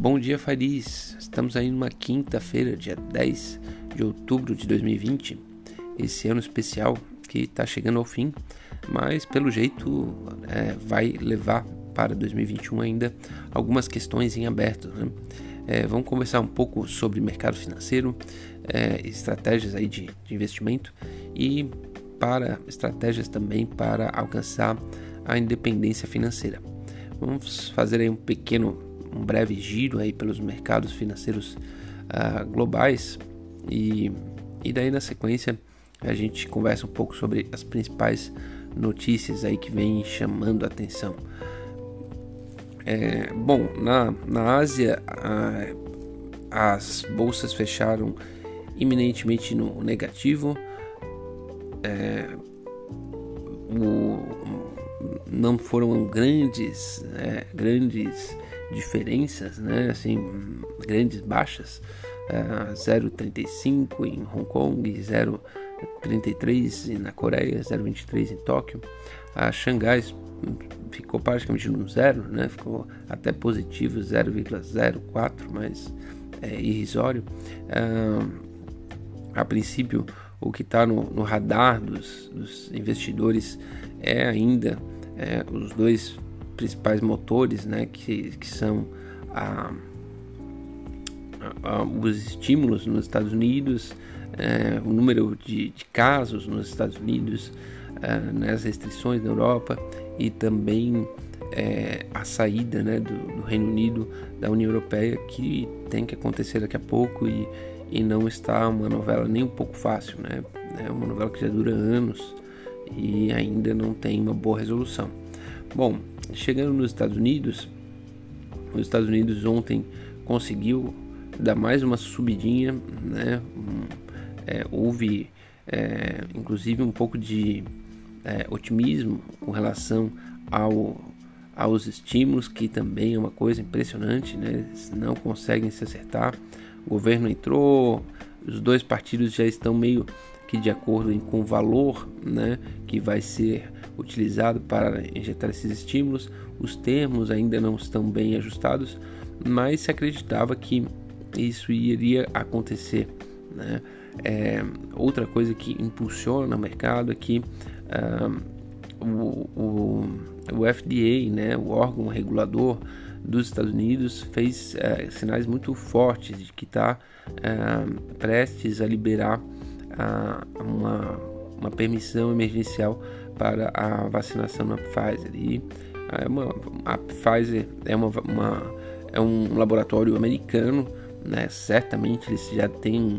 Bom dia, Fariz. Estamos aí numa quinta-feira, dia 10 de outubro de 2020. Esse ano especial que está chegando ao fim, mas pelo jeito é, vai levar para 2021 ainda algumas questões em aberto. Né? É, vamos conversar um pouco sobre mercado financeiro, é, estratégias aí de, de investimento e para estratégias também para alcançar a independência financeira. Vamos fazer aí um pequeno um breve giro aí pelos mercados financeiros uh, globais e, e daí na sequência a gente conversa um pouco sobre as principais notícias aí que vêm chamando a atenção. É, bom, na, na Ásia as bolsas fecharam iminentemente no negativo. É, o, não foram grandes, é, grandes diferenças, né? Assim, grandes baixas. Uh, 0,35 em Hong Kong, 0,33 na Coreia, 0,23 em Tóquio. A Xangai ficou praticamente no zero, né? Ficou até positivo, 0,04, mas é irrisório. Uh, a princípio, o que está no, no, radar dos, dos, investidores é ainda é, os dois principais motores, né, que, que são a, a, os estímulos nos Estados Unidos, é, o número de, de, casos nos Estados Unidos, é, né, as restrições na Europa e também é, a saída né, do, do, Reino Unido da União Europeia que tem que acontecer daqui a pouco e, e não está uma novela nem um pouco fácil, né? É uma novela que já dura anos e ainda não tem uma boa resolução. Bom, chegando nos Estados Unidos, os Estados Unidos ontem conseguiu dar mais uma subidinha, né? É, houve é, inclusive um pouco de é, otimismo com relação ao, aos estímulos, que também é uma coisa impressionante, né? Eles não conseguem se acertar. O governo entrou, os dois partidos já estão meio que de acordo com o valor né, que vai ser utilizado para injetar esses estímulos. Os termos ainda não estão bem ajustados, mas se acreditava que isso iria acontecer. Né? É, outra coisa que impulsiona o mercado é que uh, o, o, o, FDA, né, o órgão regulador dos Estados Unidos, fez uh, sinais muito fortes de que está uh, prestes a liberar uma, uma permissão emergencial para a vacinação na Pfizer. E é uma, a Pfizer é, uma, uma, é um laboratório americano, né? certamente eles já têm um,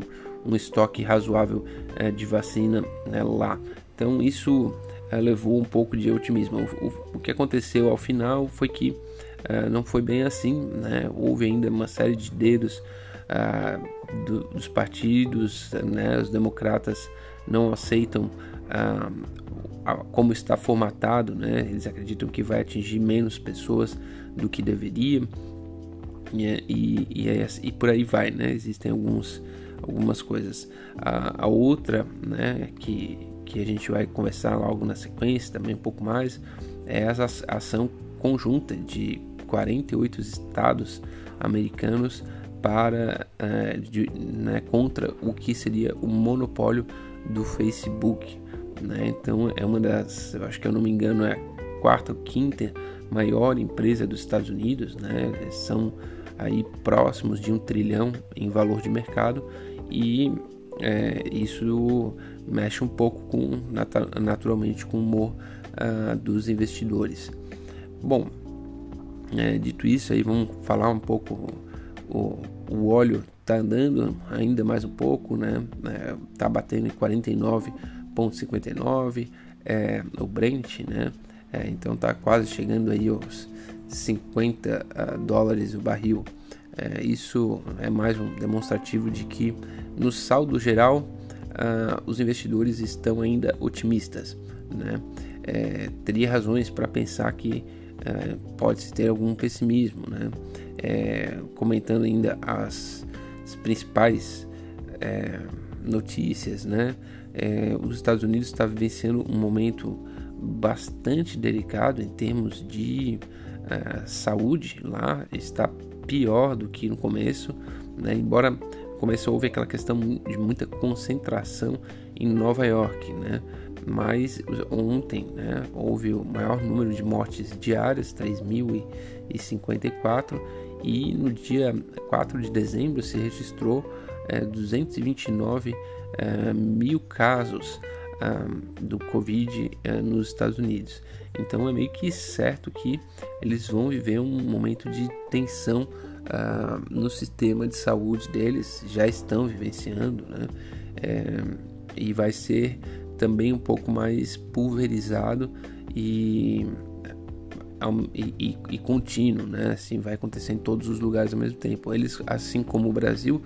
um estoque razoável é, de vacina né, lá. Então isso é, levou um pouco de otimismo. O, o, o, que aconteceu ao final foi que é, não foi bem assim, né? houve ainda uma série de dedos ah, do, dos partidos, né? os democratas não aceitam ah, como está formatado, né? Eles acreditam que vai atingir menos pessoas do que deveria e, e, e, é assim, e por aí vai, né? Existem alguns, algumas coisas. A, a, outra, né? Que, que a gente vai conversar logo na sequência, também um pouco mais, é essa ação conjunta de 48 estados americanos para uh, de, né, contra o que seria o monopólio do Facebook. Né? Então é uma das, eu acho que eu não me engano, é a quarta ou quinta maior empresa dos Estados Unidos, né? são aí próximos de um trilhão em valor de mercado e é, isso mexe um pouco com naturalmente com o humor uh, dos investidores. Bom, é, dito isso aí vamos falar um pouco o, o óleo está andando ainda mais um pouco, né? É, tá batendo em 49,59 é, o Brent, né? É, então tá quase chegando aí aos 50 uh, ah, dólares o barril. É, isso é mais um demonstrativo de que no saldo geral uh, os investidores estão ainda otimistas, né? É, teria razões para pensar que uh, pode ter algum pessimismo, né? É, comentando ainda as, as principais é, notícias, né? É, os Estados Unidos está vivenciando um momento bastante delicado em termos de uh, saúde lá está pior do que no começo, né? embora começou a houve aquela questão de muita concentração em Nova York, né? mas ontem né, houve o maior número de mortes diárias, 3.054, e no dia 4 de dezembro se registrou é, 229 é, mil casos é, do Covid é, nos Estados Unidos. Então é meio que certo que eles vão viver um momento de tensão uh, no sistema de saúde deles, já estão vivenciando, né? É, e vai ser também um pouco mais pulverizado e, e, e, e, contínuo, né? Assim, vai acontecer em todos os lugares ao mesmo tempo. Eles, assim como o Brasil,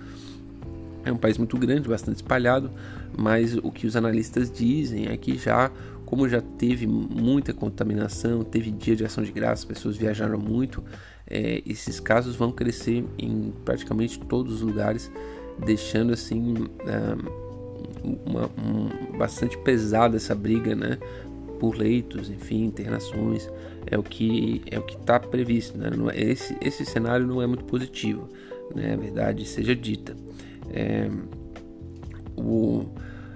é um país muito grande, bastante espalhado, mas o que os analistas dizem é que já, como já teve muita contaminação, teve dia de ação de graça, pessoas viajaram muito, é, esses casos vão crescer em praticamente todos os lugares, deixando assim uma, um, bastante pesada essa briga, né? Por leitos, enfim, internações, é o que é o que está previsto, né? É, esse esse cenário não é muito positivo, né? A verdade seja dita. É, o,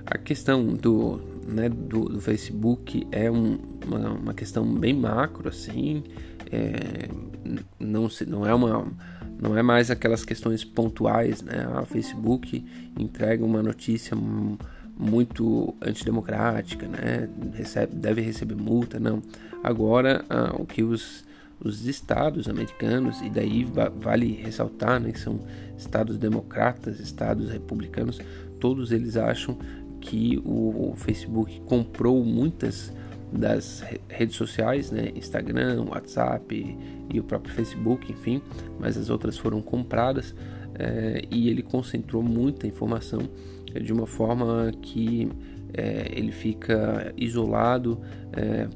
a questão do, né, do, do Facebook é um, uma, uma, questão bem macro, assim, é, não, se, não é uma não é mais aquelas questões pontuais, né? A Facebook entrega uma notícia muito antidemocrática, né? Recebe, deve receber multa, não. Agora, ah, o que os, os estados americanos, e daí vale ressaltar, né, que são estados democratas, estados republicanos, todos eles acham que o, o Facebook comprou muitas das redes sociais, né? Instagram, WhatsApp e o próprio Facebook, enfim, mas as outras foram compradas é, e ele concentrou muita informação de uma forma que é, ele fica isolado, é,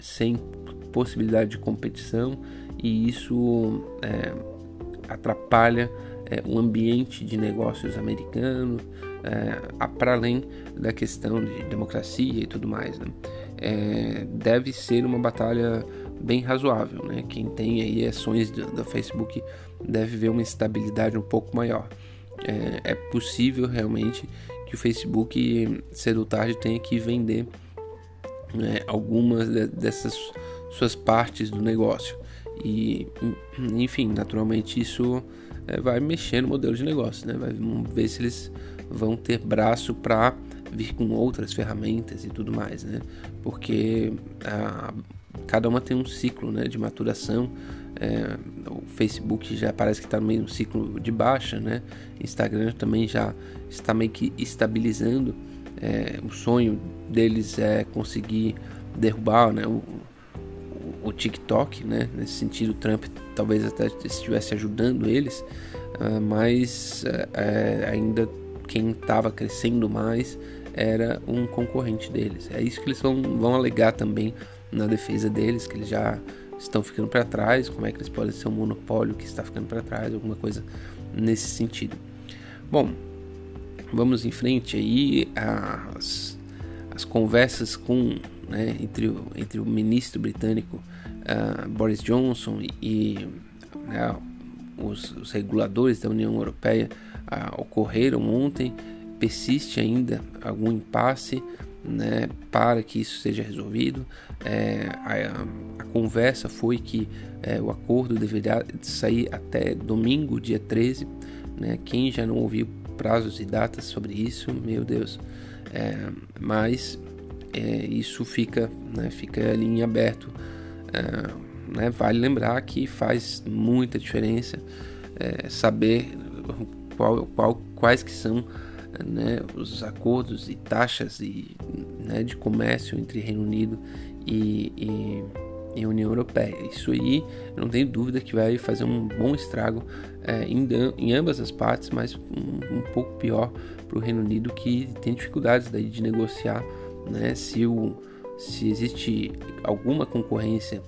sem possibilidade de competição e isso atrapalha o ambiente de negócios americano, para além da questão de democracia e tudo mais. Né? é, deve ser uma batalha bem razoável. Né? Quem tem aí ações do, do Facebook deve ver uma estabilidade um pouco maior. É, é, possível realmente que o Facebook cedo ou tarde tenha que vender né, algumas de, dessas suas partes do negócio. E, enfim, naturalmente isso é, vai mexer no modelo de negócio, né? Vai, ver se eles vão ter braço para vir com outras ferramentas e tudo mais, né? Porque a, cada uma tem um ciclo né, de maturação. É, o Facebook já parece que está meio um ciclo de baixa, né? Instagram também já está meio que estabilizando. É, o sonho deles é conseguir derrubar né, o, o, TikTok, né? Nesse sentido, o Trump talvez até estivesse ajudando eles, uh, mas uh, ainda quem estava crescendo mais era um concorrente deles. É isso que eles vão, vão alegar também na defesa deles, que eles já estão ficando para trás, como é que eles podem ser um monopólio que está ficando para trás, alguma coisa nesse sentido. Bom, vamos em frente aí as, as conversas com né, entre, o, entre o ministro britânico uh, Boris Johnson e né, os, os, reguladores da União Europeia uh, ocorreram ontem persiste ainda algum impasse né, para que isso seja resolvido. É, a, a, conversa foi que é, o acordo deveria sair até domingo, dia 13. Né, quem já não ouviu prazos e datas sobre isso, meu Deus. É, mas é, isso fica, né, fica ali em aberto. É, né, vale lembrar que faz muita diferença é, saber qual, qual, quais que são né, os acordos e taxas e, né, de comércio entre Reino Unido e, e, e, União Europeia. Isso aí, não tenho dúvida que vai fazer um bom estrago é, em, em, ambas as partes, mas um, um pouco pior para o Reino Unido que tem dificuldades daí de negociar né, se, o, se existe alguma concorrência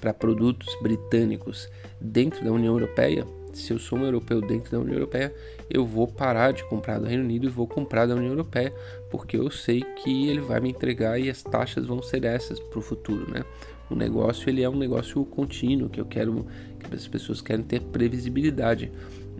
para produtos britânicos dentro da União Europeia se eu sou um europeu dentro da União Europeia, eu vou parar de comprar do Reino Unido e vou comprar da União Europeia, porque eu sei que ele vai me entregar e as taxas vão ser essas para o futuro, né? o negócio ele é um negócio contínuo, que eu quero que as pessoas querem ter previsibilidade.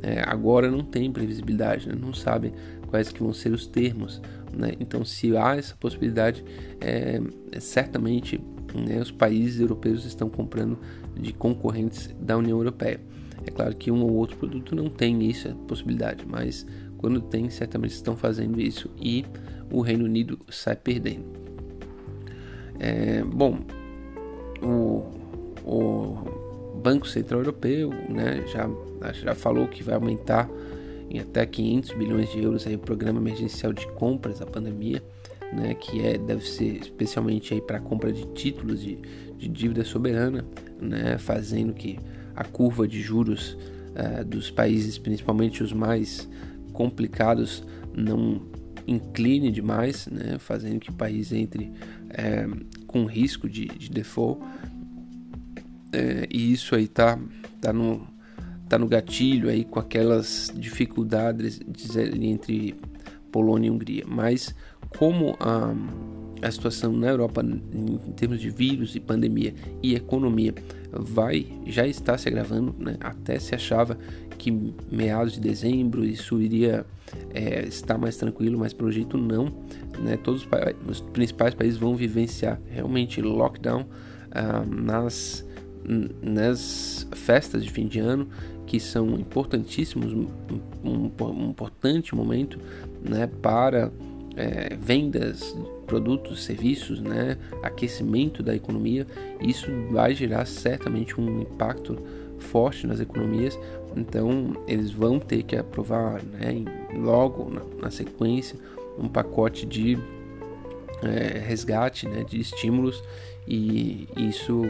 É, agora não tem previsibilidade, né? não sabem quais que vão ser os termos. Né? Então, se há essa possibilidade, é, é certamente né, os países europeus estão comprando de concorrentes da União Europeia. É claro que um ou outro produto não tem essa possibilidade, mas quando tem, certamente estão fazendo isso e o Reino Unido sai perdendo. É, bom, o, o Banco Central Europeu né, já, já falou que vai aumentar em até 500 bilhões de euros aí, o programa emergencial de compras da pandemia, né, que é, deve ser especialmente para compra de títulos de, de dívida soberana, né, fazendo que a curva de juros uh, dos países, principalmente os mais complicados, não incline demais, né, fazendo que o país entre é, com risco de, de default. É, e isso aí tá, tá, no, tá no gatilho aí com aquelas dificuldades entre Polônia e Hungria. Mas como a, a situação na Europa em termos de vírus e pandemia e economia vai já está se agravando, né? até se achava que meados de dezembro isso iria é, estar mais tranquilo, mas pelo jeito não. Né? Todos os, os principais países vão vivenciar realmente lockdown ah, nas, nas festas de fim de ano, que são importantíssimos, um, um, importante momento né, para é, vendas, produtos, serviços, né, aquecimento da economia. Isso vai gerar certamente um impacto forte nas economias, então eles vão ter que aprovar né, logo na, na sequência um pacote de é, resgate, né, de estímulos e isso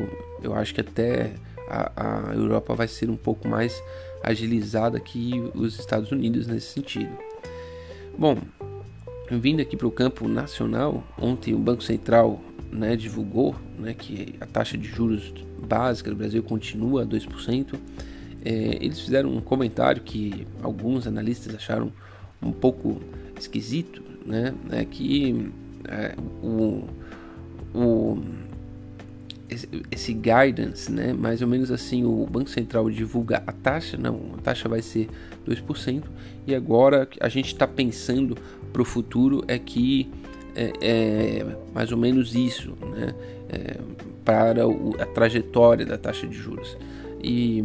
eu acho que até a, a Europa vai ser um pouco mais agilizada que os Estados Unidos nesse sentido. Bom, vindo aqui para o campo nacional, ontem o Banco Central né, divulgou né, que a taxa de juros básica do Brasil continua a 2%. É, eles fizeram um comentário que alguns analistas acharam um pouco esquisito, né, é que é, o, o esse, guidance, né, mais ou menos assim, o Banco Central divulga a taxa, não, a taxa vai ser 2%, e agora a gente está pensando para o futuro é que é, é, mais ou menos isso, né? É, para o, a trajetória da taxa de juros. E,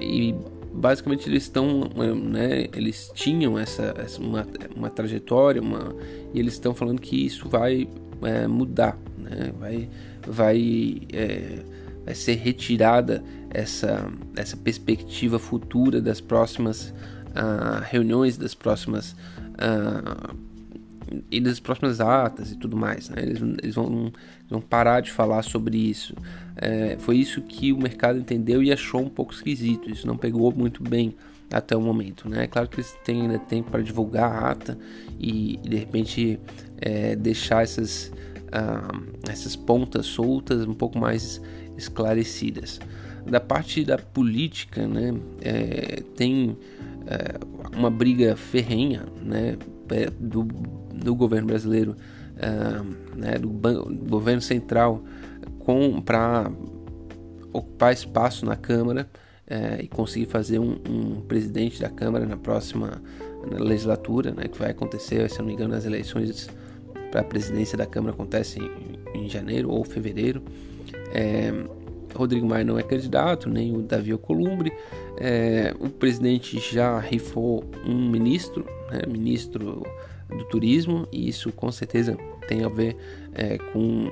e basicamente eles estão, né, eles tinham essa, essa uma, uma, trajetória, uma, e eles estão falando que isso vai é, mudar, né? vai, vai, é, vai ser retirada essa, essa perspectiva futura das próximas uh, reuniões, das próximas uh, e das próximas atas e tudo mais. Né? Eles, eles, vão, eles, vão, parar de falar sobre isso. É, foi isso que o mercado entendeu e achou um pouco esquisito. Isso não pegou muito bem até o momento. Né? É claro que eles têm ainda tempo para divulgar a ata e, e de repente é, deixar essas, uh, essas pontas soltas um pouco mais esclarecidas. Da parte da política, né, é, tem é, uma briga ferrenha né, é, do, do governo brasileiro, uh, né, do, do, governo central, para ocupar espaço na Câmara uh, e conseguir fazer um, um, presidente da Câmara na próxima legislatura, né, que vai acontecer, se não me engano, as eleições para a presidência da Câmara acontecem em, em janeiro ou fevereiro. É, Rodrigo Maia não é candidato, nem o Davi Alcolumbre. É, o presidente já rifou um ministro, né, ministro do turismo, e isso com certeza tem a ver é, com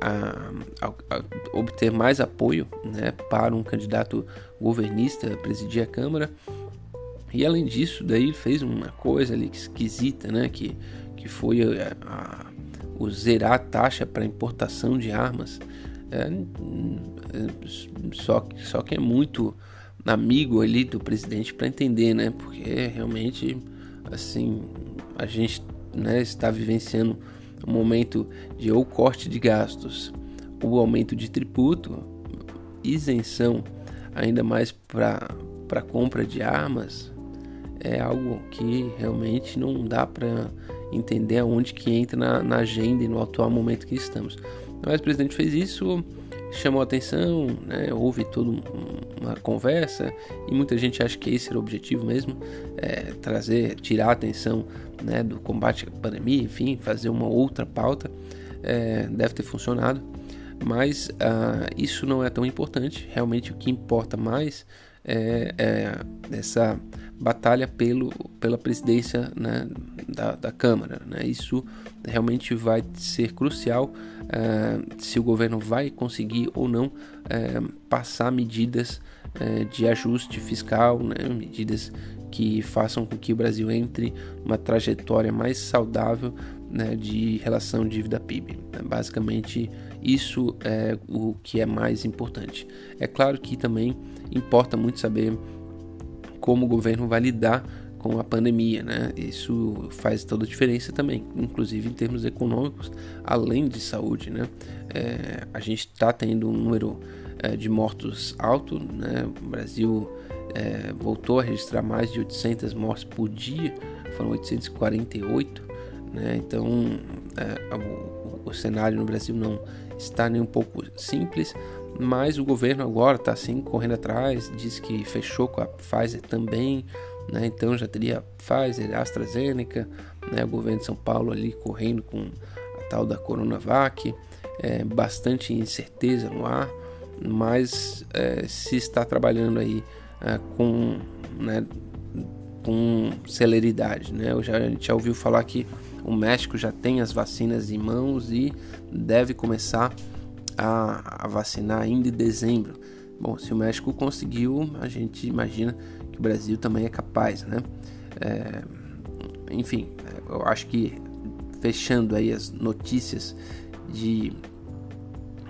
a, a, a obter mais apoio né, para um candidato governista presidir a Câmara. E além disso, daí ele fez uma coisa ali esquisita, né, que, que foi a, a, o zerar a taxa para importação de armas. É, só, só que é muito amigo ali do presidente para entender, né? Porque realmente, assim, a gente né, está vivenciando um momento de ou corte de gastos ou aumento de tributo, isenção ainda mais para compra de armas, é algo que realmente não dá para entender aonde que entra na, na, agenda e no atual momento que estamos. Mas o presidente fez isso chamou atenção, né? houve toda uma conversa e muita gente acha que esse era o objetivo mesmo, é, trazer, tirar a atenção né, do combate à pandemia, enfim, fazer uma outra pauta, é, deve ter funcionado, mas uh, isso não é tão importante, realmente o que importa mais é, é essa batalha pelo, pela presidência né, da, da, Câmara. Né? Isso realmente vai ser crucial uh, se o governo vai conseguir ou não uh, passar medidas uh, de ajuste fiscal, né? medidas que façam com que o Brasil entre numa trajetória mais saudável né, de relação dívida-PIB. Basicamente, isso é o que é mais importante. É claro que também importa muito saber como o governo vai lidar com a pandemia, né? Isso faz toda a diferença também, inclusive em termos econômicos, além de saúde, né? É, a gente está tendo um número é, de mortos alto, né? O Brasil é, voltou a registrar mais de 800 mortes por dia, foram 848, né? Então, é, o, o cenário no Brasil não está nem um pouco simples, mas o governo agora está assim correndo atrás, diz que fechou com a Pfizer também, né? então já teria Pfizer, AstraZeneca, né? o governo de São Paulo ali correndo com a tal da Coronavac, é, bastante incerteza no ar, mas é, se está trabalhando aí é, com, né, com celeridade. Né? Eu já, a gente já ouviu falar que o México já tem as vacinas em mãos e deve começar a, a vacinar ainda em dezembro. Bom, se o México conseguiu, a gente imagina que o Brasil também é capaz, né? É, enfim, eu acho que fechando aí as notícias de,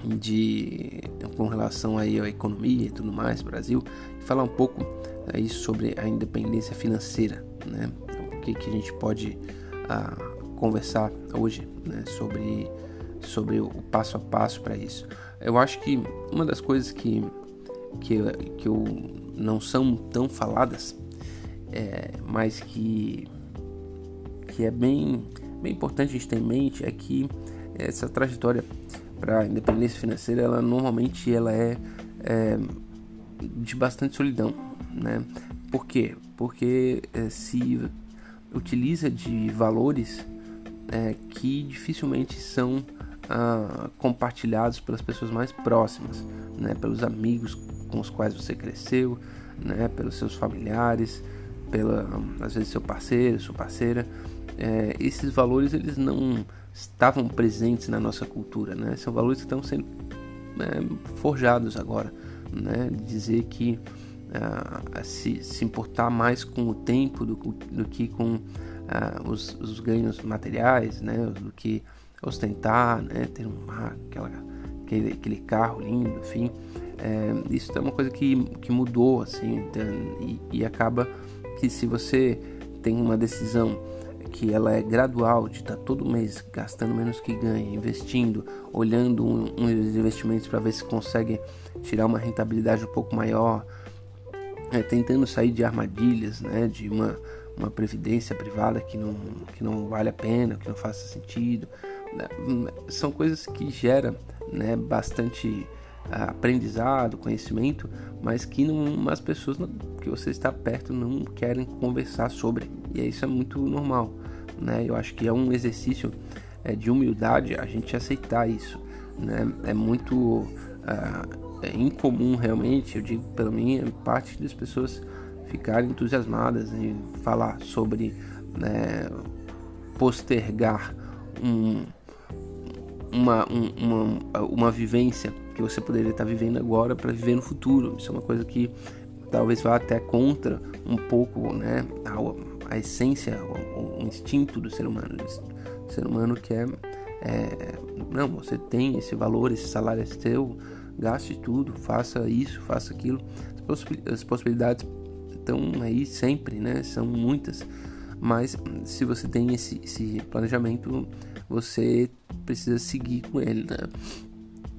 de com relação aí à economia e tudo mais, Brasil, falar um pouco aí sobre a independência financeira, né? O que, que a gente pode ah, conversar hoje né? sobre sobre o passo a passo para isso. Eu acho que uma das coisas que, que, que eu, não são tão faladas, é, mas que, que é bem, bem importante a gente ter em mente é que essa trajetória para a independência financeira, ela normalmente ela é, é de bastante solidão, né? Por quê? Porque é, se utiliza de valores é, que dificilmente são ah, compartilhados pelas pessoas mais próximas, né? pelos amigos com os quais você cresceu, né? pelos seus familiares, pela às vezes seu parceiro, sua parceira. É, esses valores eles não estavam presentes na nossa cultura, né? São valores que estão sendo é, forjados agora, né? Dizer que ah, se, se importar mais com o tempo do, do que com ah, os, os ganhos materiais, né? Do que ostentar, né? Ter uma, aquela, aquele, aquele carro lindo, enfim. É, isso é uma coisa que, que mudou, assim, e, e acaba que se você tem uma decisão que ela é gradual, de estar tá todo mês gastando menos que ganha, investindo, olhando uns um, um investimentos para ver se consegue tirar uma rentabilidade um pouco maior, é, tentando sair de armadilhas, né, de uma, uma previdência privada que não, que não vale a pena, que não faça sentido, né, são coisas que geram né, bastante ah, aprendizado, conhecimento, mas que não, as pessoas que você está perto não querem conversar sobre. E isso é muito normal. Né? Eu acho que é um exercício é, de humildade a gente aceitar isso. Né? É muito ah, é incomum realmente, eu digo pela minha parte das pessoas ficarem entusiasmadas em falar sobre né, postergar um, uma, um, uma, uma vivência que você poderia estar vivendo agora para viver no futuro. Isso é uma coisa que talvez vá até contra um pouco né, a, a essência, o, o, instinto do ser humano. O ser humano quer. É, não, você tem esse valor, esse salário é seu, gaste tudo, faça isso, faça aquilo. As possibilidades estão aí sempre, né? São muitas. Mas se você tem esse, esse planejamento, você precisa seguir com ele, né?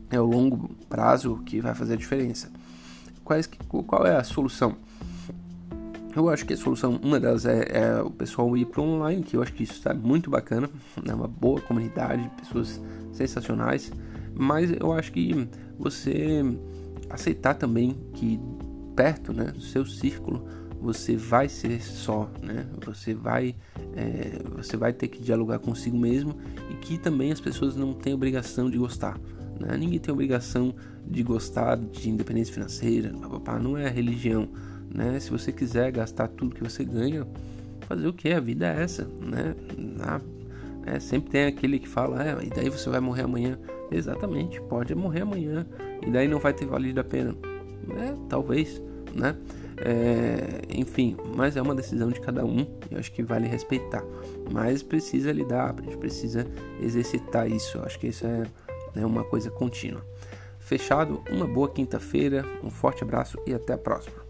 É o longo prazo que vai fazer a diferença. Quais, qual é a solução? Eu acho que a solução, uma delas é, é o pessoal ir para online, que eu acho que isso está muito bacana, é uma boa comunidade, pessoas sensacionais. Mas eu acho que você aceitar também que perto, né, do seu círculo, você vai ser só, né? Você vai, é, você vai ter que dialogar consigo mesmo e que também as pessoas não têm obrigação de gostar. Né? Ninguém tem obrigação de gostar de independência financeira, papá, não é religião. Né? Se você quiser gastar tudo que você ganha, fazer o que? A vida é essa, né? É, sempre tem aquele que fala, é, e daí você vai morrer amanhã. Exatamente, pode morrer amanhã e daí não vai ter valido a pena. É, talvez, né? É, enfim, mas é uma decisão de cada um e acho que vale respeitar. Mas precisa lidar, a gente precisa exercitar isso. Acho que isso é né, uma coisa contínua. Fechado, uma boa quinta-feira, um forte abraço e até a próxima.